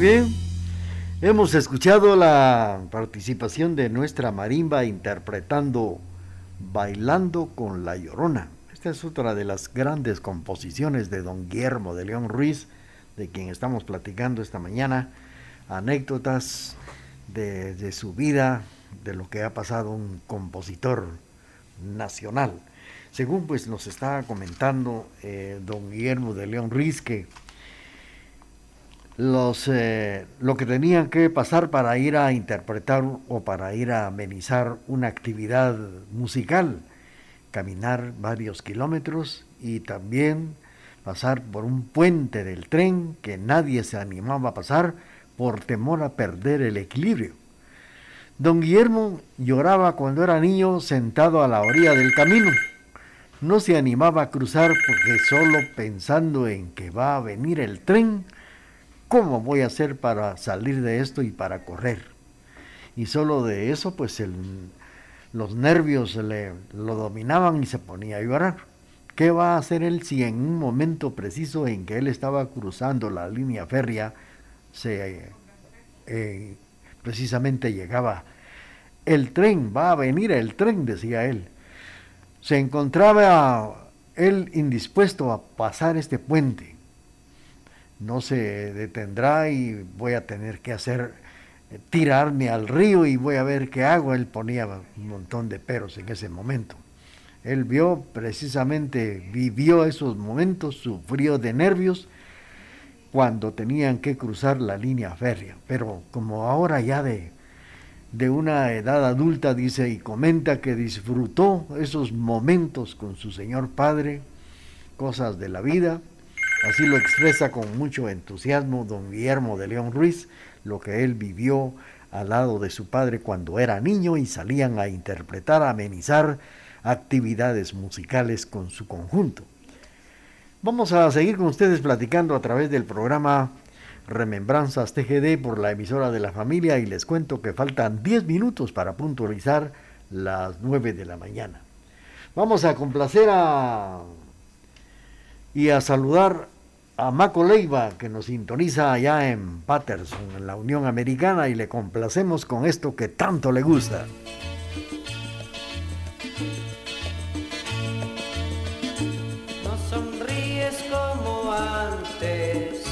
bien. Hemos escuchado la participación de nuestra marimba interpretando Bailando con la Llorona. Esta es otra de las grandes composiciones de don Guillermo de León Ruiz, de quien estamos platicando esta mañana. Anécdotas de, su vida, de lo que ha pasado un compositor nacional. Según pues nos está comentando eh, don Guillermo de León Ruiz que los, eh, lo que tenían que pasar para ir a interpretar o para ir a amenizar una actividad musical, caminar varios kilómetros y también pasar por un puente del tren que nadie se animaba a pasar por temor a perder el equilibrio. Don Guillermo lloraba cuando era niño sentado a la orilla del camino. No se animaba a cruzar porque solo pensando en que va a venir el tren, ¿Cómo voy a hacer para salir de esto y para correr? Y solo de eso, pues los nervios le, lo dominaban y se ponía a llorar. ¿Qué va a hacer él si en un momento preciso en que él estaba cruzando la línea férrea, se, eh, precisamente llegaba el tren, va a venir el tren, decía él. Se encontraba él indispuesto a pasar este puente no se detendrá y voy a tener que hacer eh, tirarme al río y voy a ver qué hago. Él ponía un montón de peros en ese momento. Él vio precisamente, vivió esos momentos, sufrió de nervios cuando tenían que cruzar la línea férrea. Pero como ahora ya de, de una edad adulta dice y comenta que disfrutó esos momentos con su señor padre, cosas de la vida, Así lo expresa con mucho entusiasmo don Guillermo de León Ruiz, lo que él vivió al lado de su padre cuando era niño y salían a interpretar, amenizar actividades musicales con su conjunto. Vamos a seguir con ustedes platicando a través del programa Remembranzas TGD por la emisora de la familia y les cuento que faltan 10 minutos para puntualizar las 9 de la mañana. Vamos a complacer a y a saludar a Maco Leiva, que nos sintoniza allá en Patterson, en la Unión Americana, y le complacemos con esto que tanto le gusta. No sonríes como antes,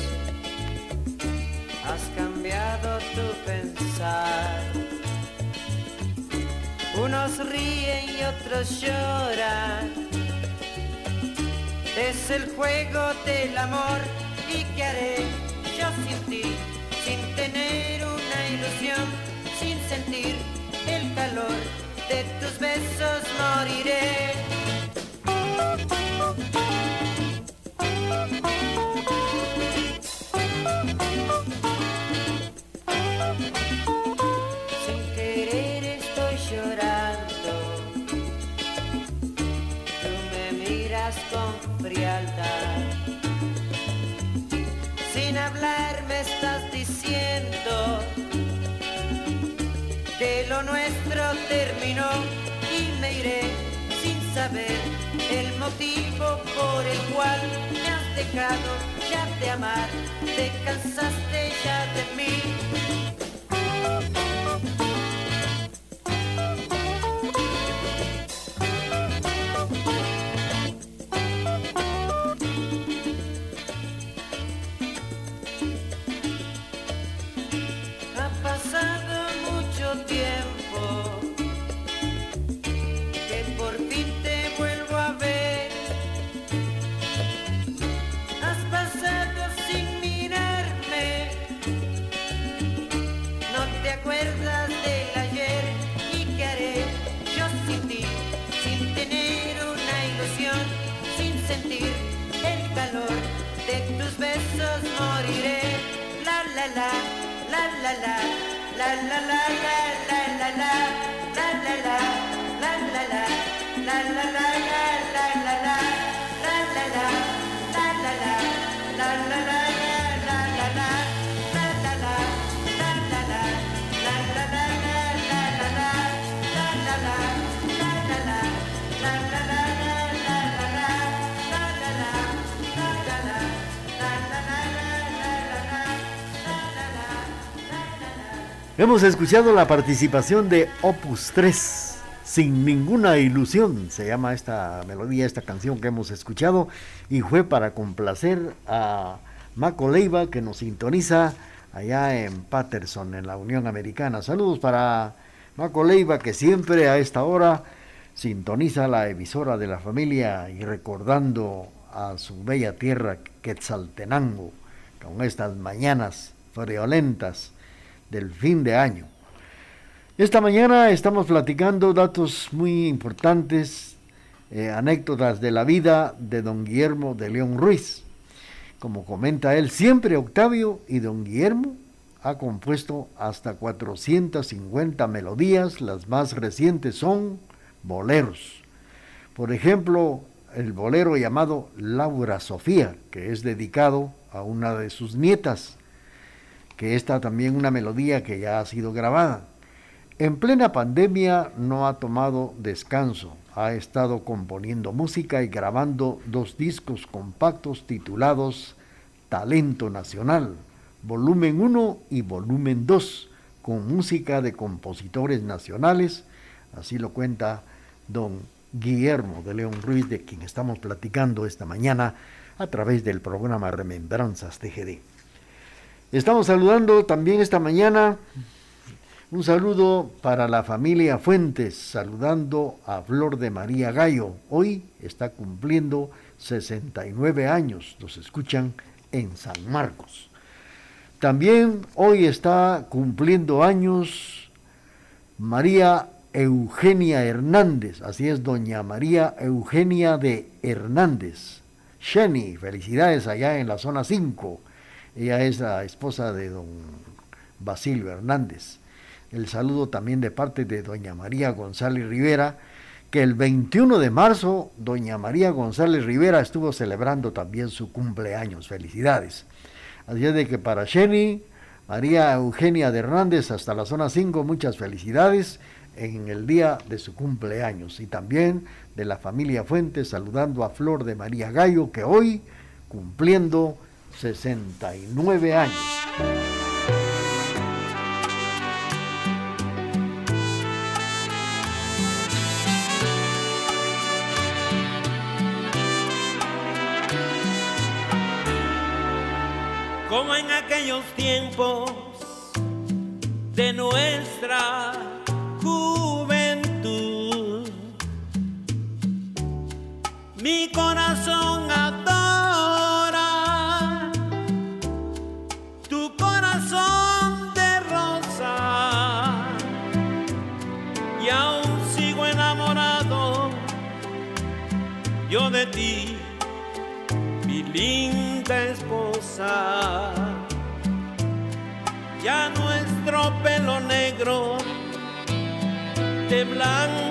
has cambiado tu pensar. Unos ríen y otros lloran es el juego del amor y qué haré yo sin ti, sin tener una ilusión, sin sentir el calor de tus besos moriré. Motivo por el cual me has dejado ya de amar, te cansaste ya de mí. la la la la. Hemos escuchado la participación de Opus 3, Sin ninguna ilusión, se llama esta melodía, esta canción que hemos escuchado, y fue para complacer a Maco Leiva que nos sintoniza allá en Patterson, en la Unión Americana. Saludos para Maco Leiva que siempre a esta hora sintoniza la emisora de la familia y recordando a su bella tierra Quetzaltenango con estas mañanas friolentas del fin de año. Esta mañana estamos platicando datos muy importantes, eh, anécdotas de la vida de don Guillermo de León Ruiz. Como comenta él, siempre Octavio y don Guillermo ha compuesto hasta 450 melodías, las más recientes son boleros. Por ejemplo, el bolero llamado Laura Sofía, que es dedicado a una de sus nietas, que está también una melodía que ya ha sido grabada. En plena pandemia no ha tomado descanso, ha estado componiendo música y grabando dos discos compactos titulados Talento Nacional, volumen 1 y volumen 2, con música de compositores nacionales, así lo cuenta don Guillermo de León Ruiz, de quien estamos platicando esta mañana a través del programa Remembranzas TGD. Estamos saludando también esta mañana. Un saludo para la familia Fuentes, saludando a Flor de María Gallo. Hoy está cumpliendo 69 años. Nos escuchan en San Marcos. También hoy está cumpliendo años María Eugenia Hernández. Así es, doña María Eugenia de Hernández. Sheni, felicidades allá en la zona 5 ella es la esposa de don Basilio Hernández. El saludo también de parte de doña María González Rivera, que el 21 de marzo doña María González Rivera estuvo celebrando también su cumpleaños. Felicidades. Así es de que para Jenny, María Eugenia de Hernández hasta la zona 5, muchas felicidades en el día de su cumpleaños. Y también de la familia Fuentes saludando a Flor de María Gallo, que hoy cumpliendo 69 años. Como en aquellos tiempos de nuestra juventud, mi corazón Ya nuestro pelo negro de blanco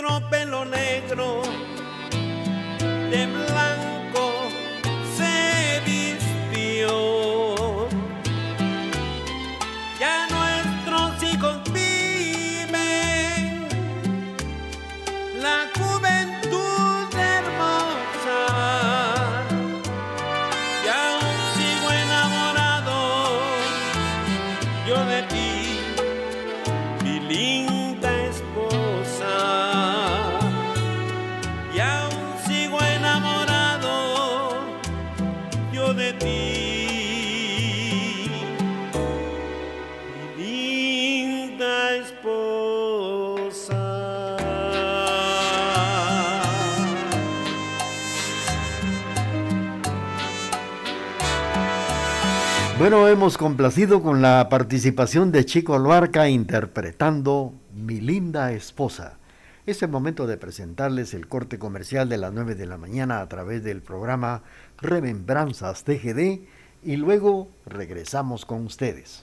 negro, pelo negro. Bueno, hemos complacido con la participación de Chico Albarca interpretando Mi linda esposa. Es el momento de presentarles el corte comercial de las 9 de la mañana a través del programa Remembranzas TGD y luego regresamos con ustedes.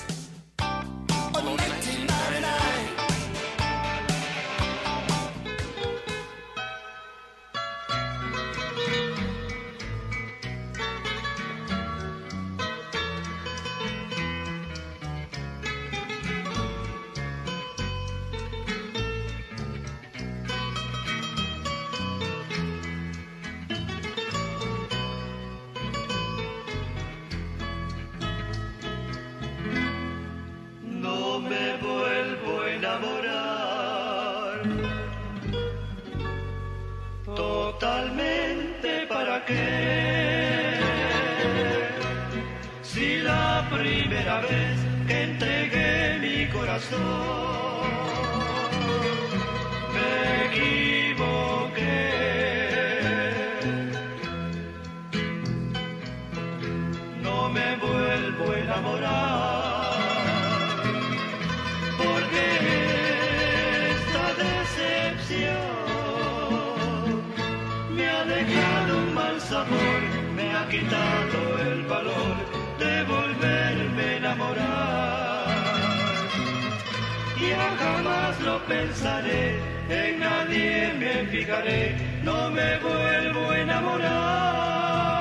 lo pensaré, en nadie me fijaré, no me vuelvo a enamorar.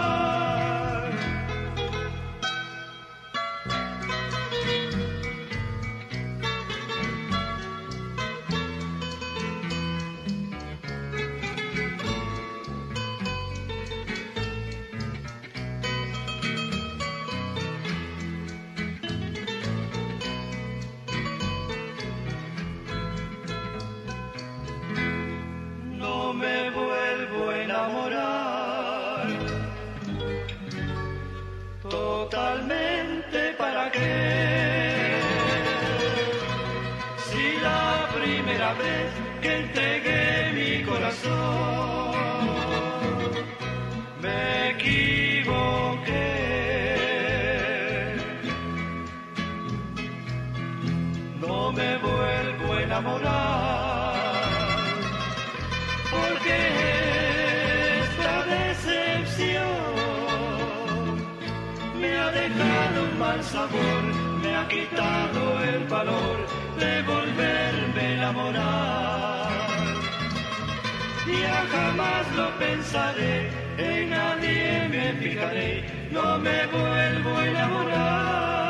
me ha quitado el valor de volverme a enamorar. Ya jamás lo pensaré, en nadie me fijaré, no me vuelvo a enamorar.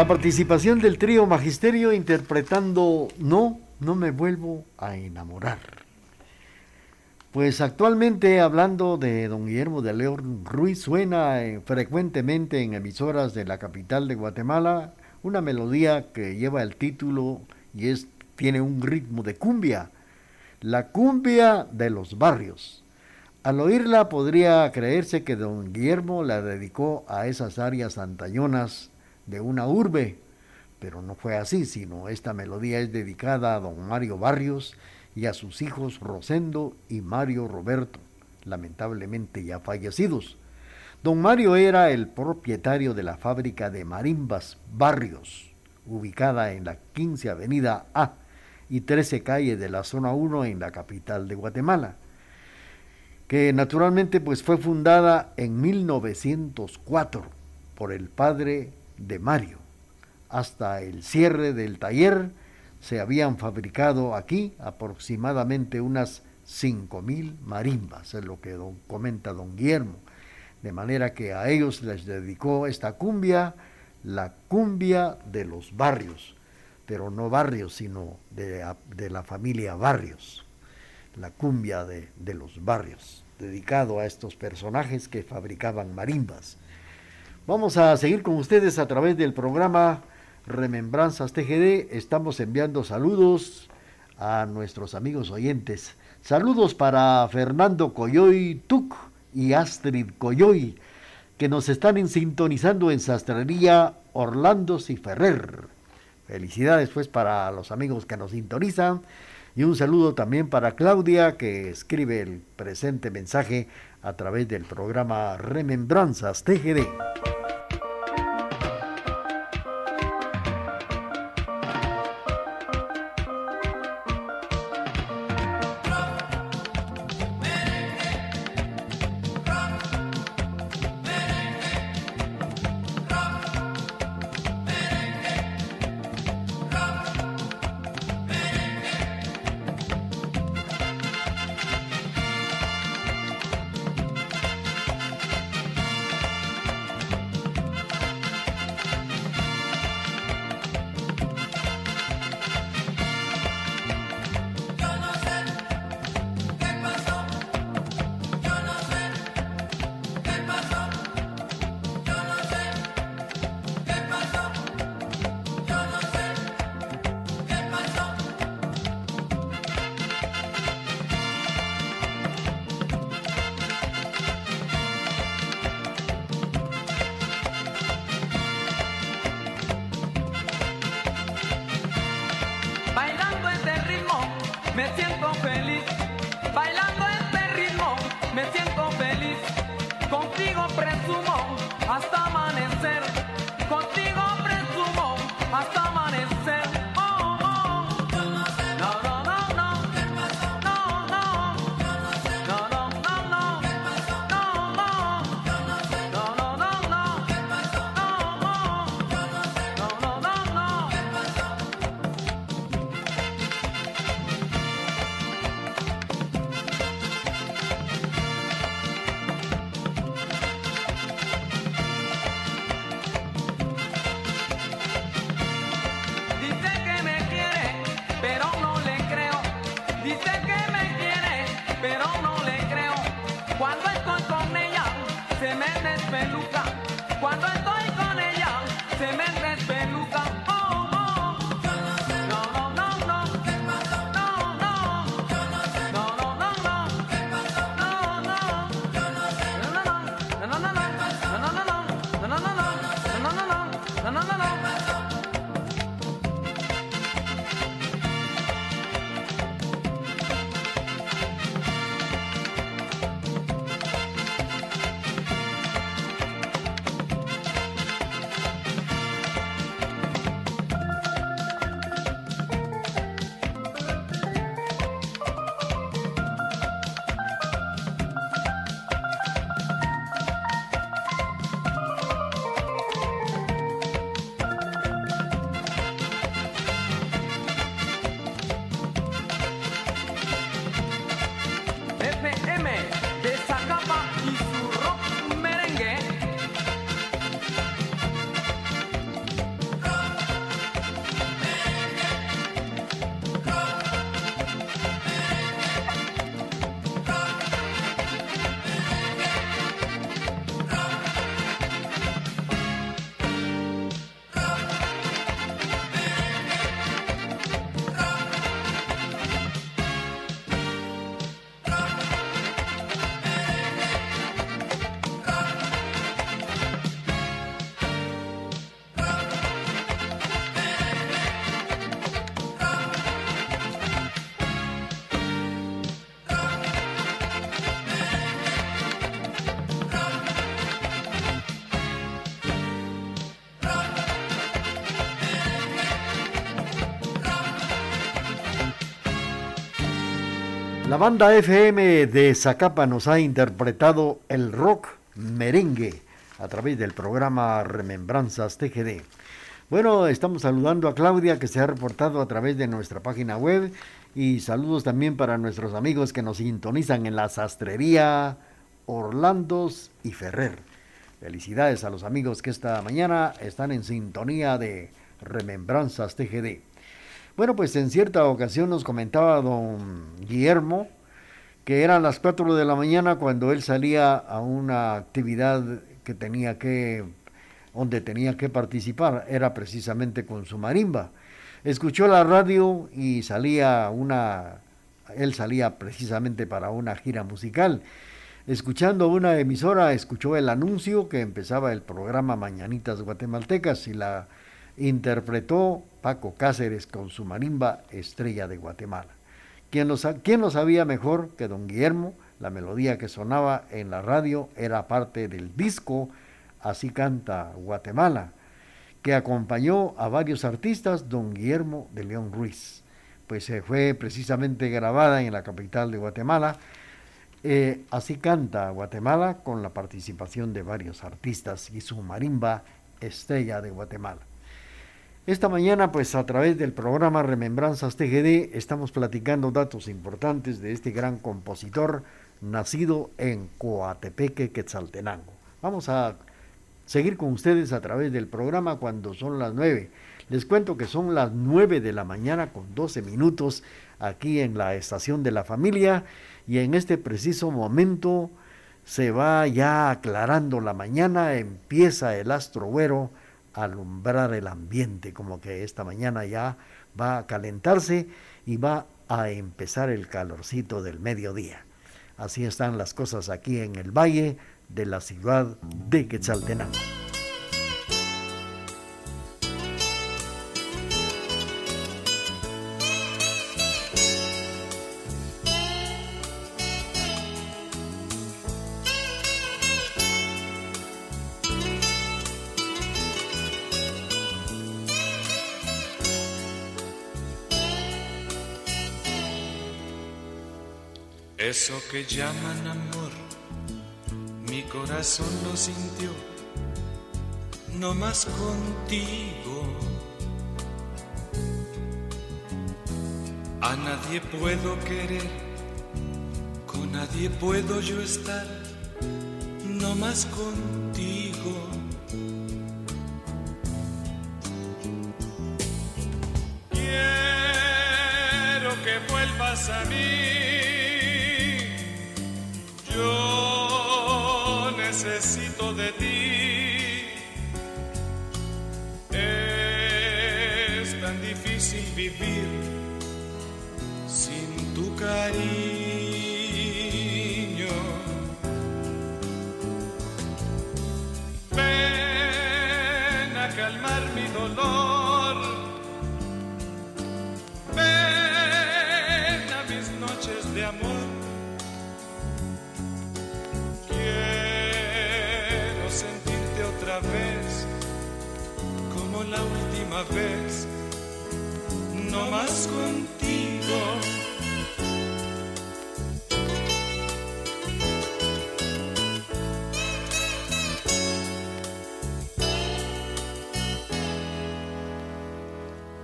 La participación del trío Magisterio interpretando No, no me vuelvo a enamorar. Pues actualmente hablando de don Guillermo de León Ruiz suena eh, frecuentemente en emisoras de la capital de Guatemala una melodía que lleva el título y es tiene un ritmo de cumbia, la cumbia de los barrios. Al oírla podría creerse que don Guillermo la dedicó a esas áreas antañonas de una urbe, pero no fue así, sino esta melodía es dedicada a don Mario Barrios y a sus hijos Rosendo y Mario Roberto, lamentablemente ya fallecidos. Don Mario era el propietario de la fábrica de marimbas Barrios, ubicada en la 15 Avenida A y 13 calles de la zona 1 en la capital de Guatemala, que naturalmente pues fue fundada en 1904 por el padre de Mario. Hasta el cierre del taller se habían fabricado aquí aproximadamente unas 5.000 marimbas, es lo que comenta don Guillermo. De manera que a ellos les dedicó esta cumbia, la cumbia de los barrios, pero no barrios, sino de, la familia Barrios, la cumbia de, de los barrios, dedicado a estos personajes que fabricaban marimbas. Vamos a seguir con ustedes a través del programa Remembranzas TGD. Estamos enviando saludos a nuestros amigos oyentes. Saludos para Fernando Coyoy Tuc y Astrid Coyoy, que nos están sintonizando en Sastrería Orlando y Ferrer. Felicidades pues para los amigos que nos sintonizan y un saludo también para Claudia que escribe el presente mensaje a través del programa Remembranzas TGD. Banda FM de Zacapa nos ha interpretado el rock merengue a través del programa Remembranzas TGD. Bueno, estamos saludando a Claudia que se ha reportado a través de nuestra página web y saludos también para nuestros amigos que nos sintonizan en la sastrería Orlandos y Ferrer. Felicidades a los amigos que esta mañana están en sintonía de Remembranzas TGD. Bueno, pues en cierta ocasión nos comentaba don Guillermo que eran las 4 de la mañana cuando él salía a una actividad que tenía que, donde tenía que participar, era precisamente con su marimba. Escuchó la radio y salía una, él salía precisamente para una gira musical. Escuchando una emisora, escuchó el anuncio que empezaba el programa Mañanitas Guatemaltecas y la interpretó Paco Cáceres con su marimba Estrella de Guatemala. ¿Quién lo, ¿Quién sabía mejor que don Guillermo? La melodía que sonaba en la radio era parte del disco Así canta Guatemala, que acompañó a varios artistas, don Guillermo de León Ruiz. Pues se fue precisamente grabada en la capital de Guatemala. Eh, así canta Guatemala con la participación de varios artistas y su marimba Estrella de Guatemala. Esta mañana, pues a través del programa Remembranzas TGD, estamos platicando datos importantes de este gran compositor nacido en Coatepeque, Quetzaltenango. Vamos a seguir con ustedes a través del programa cuando son las nueve. Les cuento que son las nueve de la mañana con doce minutos aquí en la estación de la familia y en este preciso momento se va ya aclarando la mañana, empieza el astro güero alumbrar el ambiente, como que esta mañana ya va a calentarse y va a empezar el calorcito del mediodía. Así están las cosas aquí en el valle de la ciudad de Quetzaltenango. Eso que llaman amor, mi corazón lo sintió, no más contigo. A nadie puedo querer, con nadie puedo yo estar, no más contigo. Quiero que vuelvas a mí. Sin tu cariño. Ven a calmar mi dolor. Ven a mis noches de amor. Quiero sentirte otra vez, como la última vez, contigo.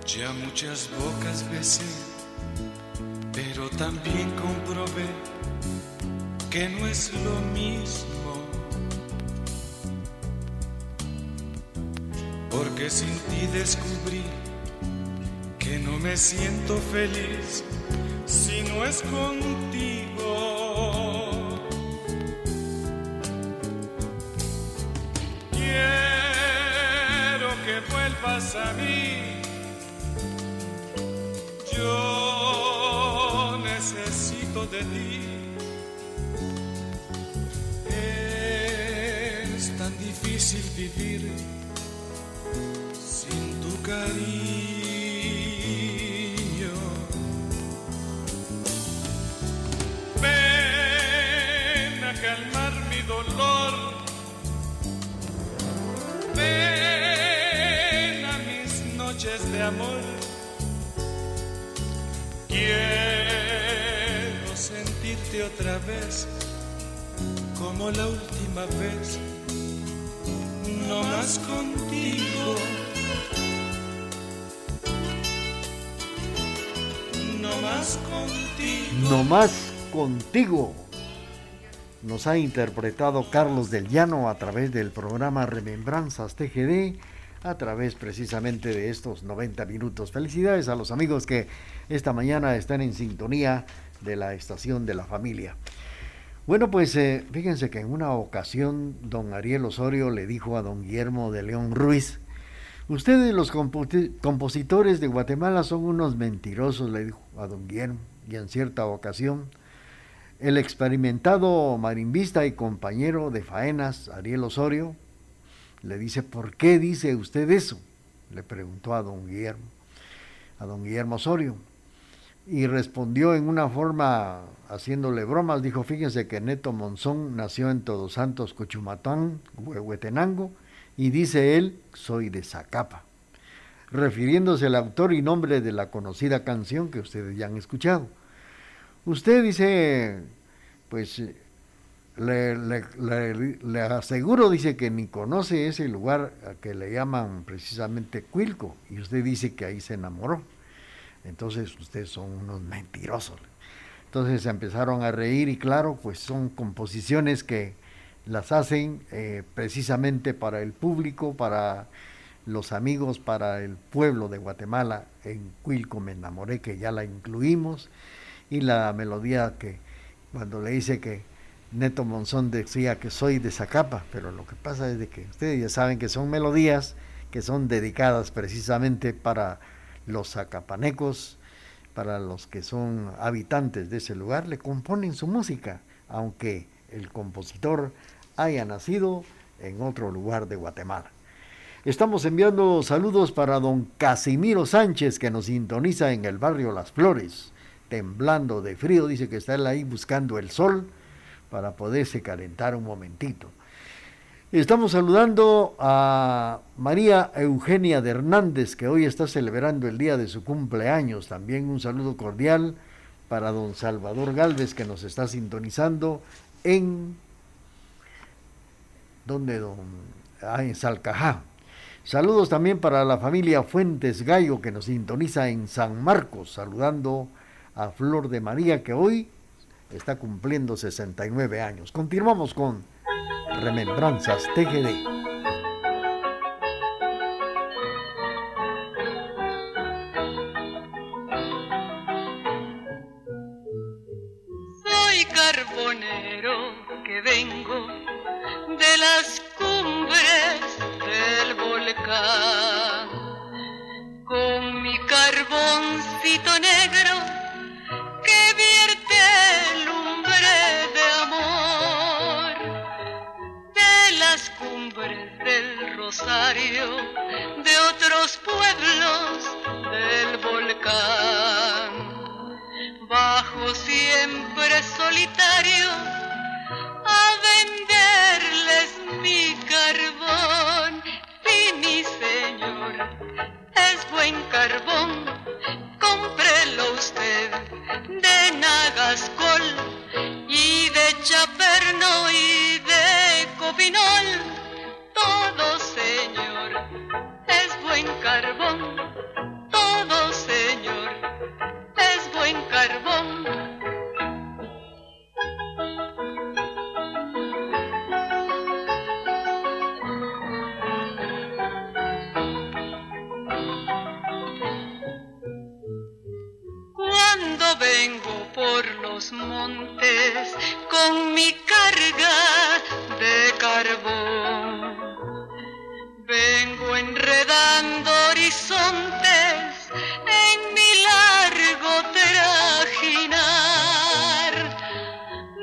Ya muchas bocas besé, pero también comprobé que no es lo mismo. Porque sin ti descubrí me siento feliz si no es contigo. Quiero que vuelvas a mí. Yo necesito de ti. Es tan difícil vivir otra vez, como la última vez, no más contigo. No más contigo. No más contigo. Nos ha interpretado Carlos del Llano a través del programa Remembranzas TGD, a través precisamente de estos 90 minutos. Felicidades a los amigos que esta mañana están en sintonía de la estación de la familia. Bueno, pues eh, fíjense que en una ocasión don Ariel Osorio le dijo a don Guillermo de León Ruiz, ustedes los compositores de Guatemala son unos mentirosos, le dijo a don Guillermo, y en cierta ocasión, el experimentado marimbista y compañero de faenas, Ariel Osorio, le dice, ¿por qué dice usted eso? Le preguntó a don Guillermo, a don Guillermo Osorio y respondió en una forma haciéndole bromas, dijo, fíjense que Neto Monzón nació en Todos Santos, Cochumatán, Huehuetenango, y dice él, soy de Zacapa, refiriéndose al autor y nombre de la conocida canción que ustedes ya han escuchado. Usted dice, pues le, le, aseguro, dice que ni conoce ese lugar que le llaman precisamente Cuilco, y usted dice que ahí se enamoró entonces ustedes son unos mentirosos. Entonces se empezaron a reír y claro, pues son composiciones que las hacen eh, precisamente para el público, para los amigos, para el pueblo de Guatemala. En Cuilco me enamoré, que ya la incluimos, y la melodía que cuando le dice que Neto Monzón decía que soy de Zacapa, pero lo que pasa es de que ustedes ya saben que son melodías que son dedicadas precisamente para los zacapanecos, para los que son habitantes de ese lugar, le componen su música, aunque el compositor haya nacido en otro lugar de Guatemala. Estamos enviando saludos para don Casimiro Sánchez, que nos sintoniza en el barrio Las Flores, temblando de frío, dice que está él ahí buscando el sol para poderse calentar un momentito. Estamos saludando a María Eugenia de Hernández, que hoy está celebrando el día de su cumpleaños. También un saludo cordial para don Salvador Galvez, que nos está sintonizando en... ¿Dónde, don? Ah, en Salcajá. Saludos también para la familia Fuentes Gallo, que nos sintoniza en San Marcos, saludando a Flor de María, que hoy está cumpliendo 69 años. Continuamos con Remembranzas TGD. Los montes con mi carga de carbón, vengo enredando horizontes en mi largo trajinar.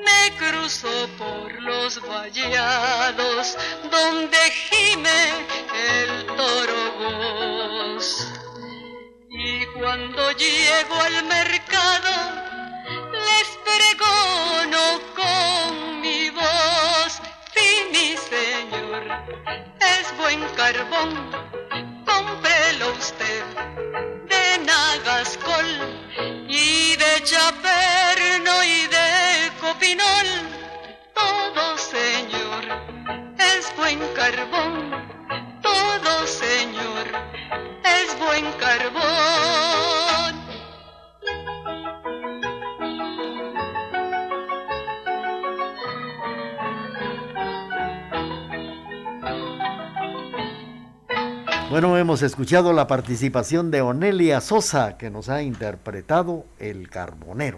Me cruzo por los vallados donde gime el toro voz. Y cuando llego al mercado, pregono con mi voz, si mi señor es buen carbón, cómprelo usted de Nagascol y de Chaperno y de pinol, todo señor es buen carbón, todo señor es buen carbón. Bueno, hemos escuchado la participación de Onelia Sosa, que nos ha interpretado El Carbonero.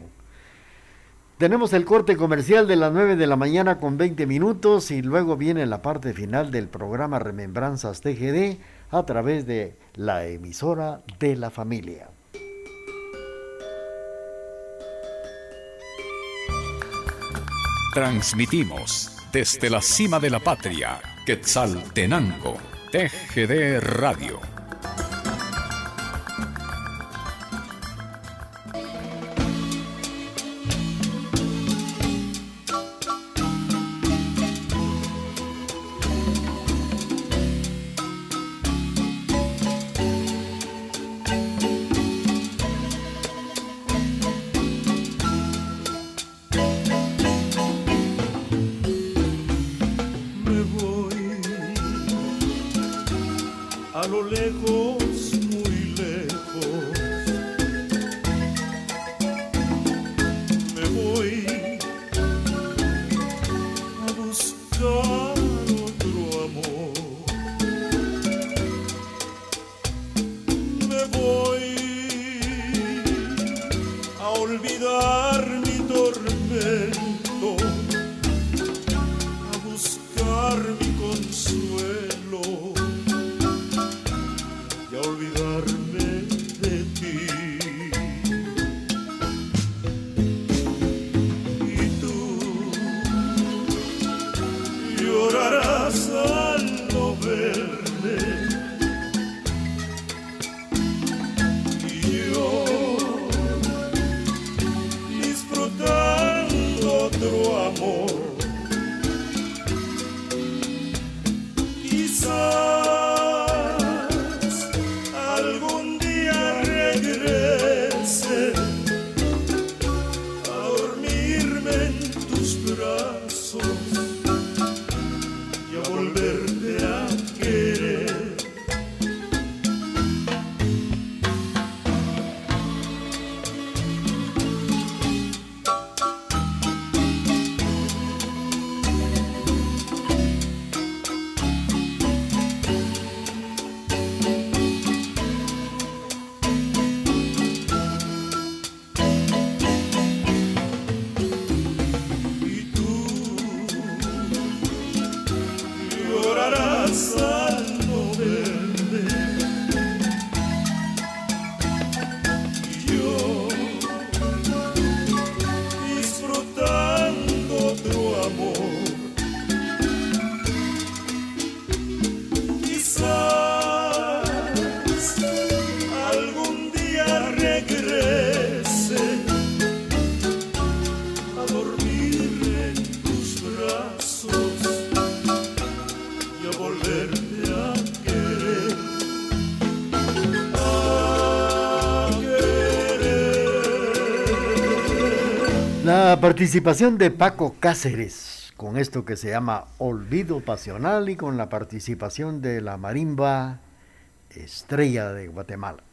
Tenemos el corte comercial de las 9 de la mañana con 20 minutos y luego viene la parte final del programa Remembranzas TGD a través de la emisora de la familia. Transmitimos desde la cima de la patria, Quetzaltenango TGD Radio. Participación de Paco Cáceres con esto que se llama Olvido Pasional y con la participación de la marimba Estrella de Guatemala.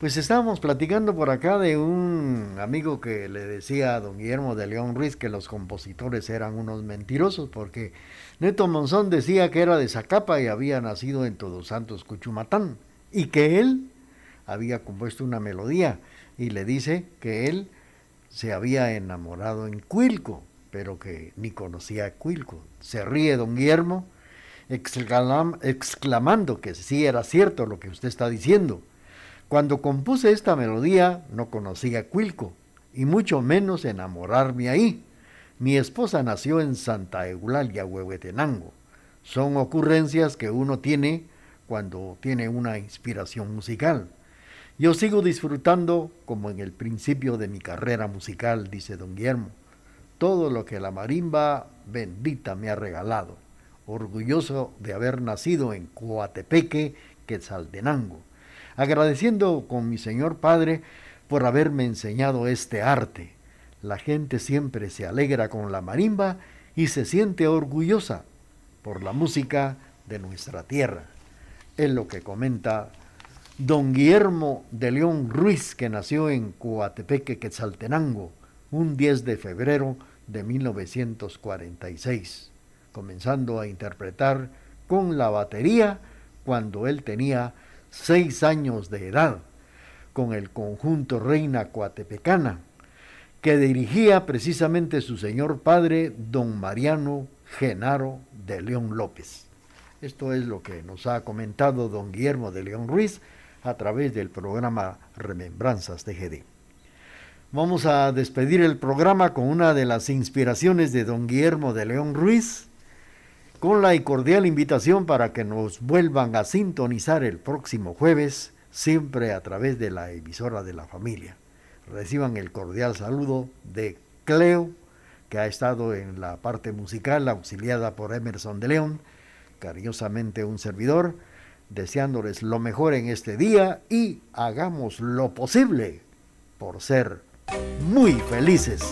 Pues estábamos platicando por acá de un amigo que le decía a don Guillermo de León Ruiz que los compositores eran unos mentirosos porque Neto Monzón decía que era de Zacapa y había nacido en Todos Santos, Cuchumatán, y que él había compuesto una melodía y le dice que él se había enamorado en Cuilco, pero que ni conocía a Cuilco. Se ríe don Guillermo, exclamando que sí era cierto lo que usted está diciendo. Cuando compuse esta melodía no conocía Cuilco, y mucho menos enamorarme ahí. Mi esposa nació en Santa Eulalia, Huehuetenango. Son ocurrencias que uno tiene cuando tiene una inspiración musical. Yo sigo disfrutando como en el principio de mi carrera musical, dice don Guillermo, todo lo que la marimba bendita me ha regalado, orgulloso de haber nacido en Coatepeque, Quetzaltenango, agradeciendo con mi señor padre por haberme enseñado este arte. La gente siempre se alegra con la marimba y se siente orgullosa por la música de nuestra tierra. Es lo que comenta don Guillermo de León Ruiz, que nació en Coatepeque, Quetzaltenango, un 10 de febrero de 1946, comenzando a interpretar con la batería cuando él tenía seis años de edad, con el conjunto Reina Coatepecana, que dirigía precisamente su señor padre, don Mariano Genaro de León López. Esto es lo que nos ha comentado don Guillermo de León Ruiz a través del programa Remembranzas de GD. Vamos a despedir el programa con una de las inspiraciones de don Guillermo de León Ruiz, con la cordial invitación para que nos vuelvan a sintonizar el próximo jueves, siempre a través de la emisora de la familia. Reciban el cordial saludo de Cleo, que ha estado en la parte musical, auxiliada por Emerson de León, cariñosamente un servidor, deseándoles lo mejor en este día y hagamos lo posible por ser muy felices.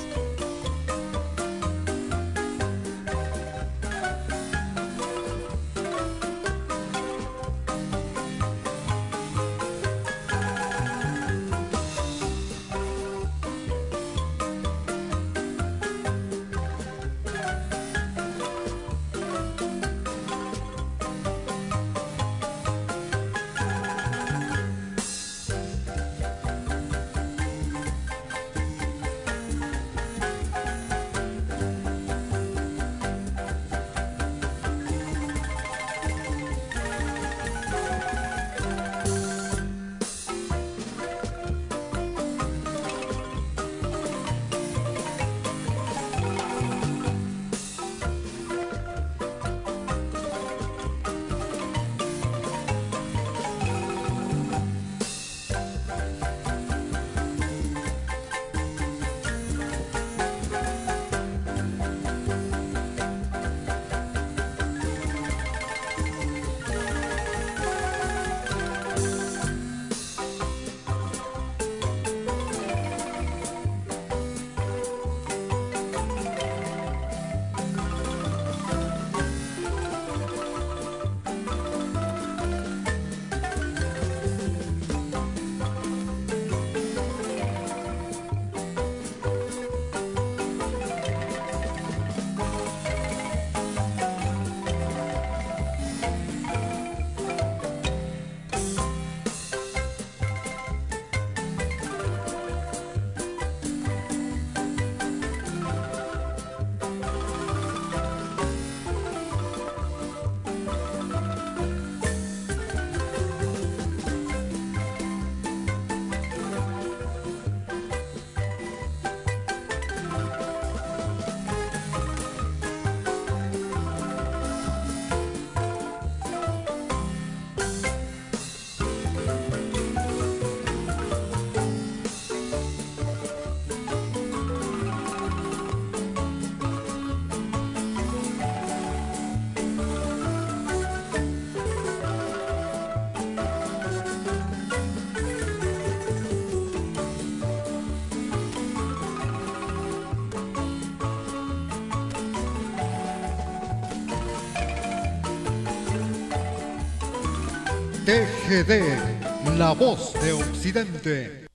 La voz de Occidente.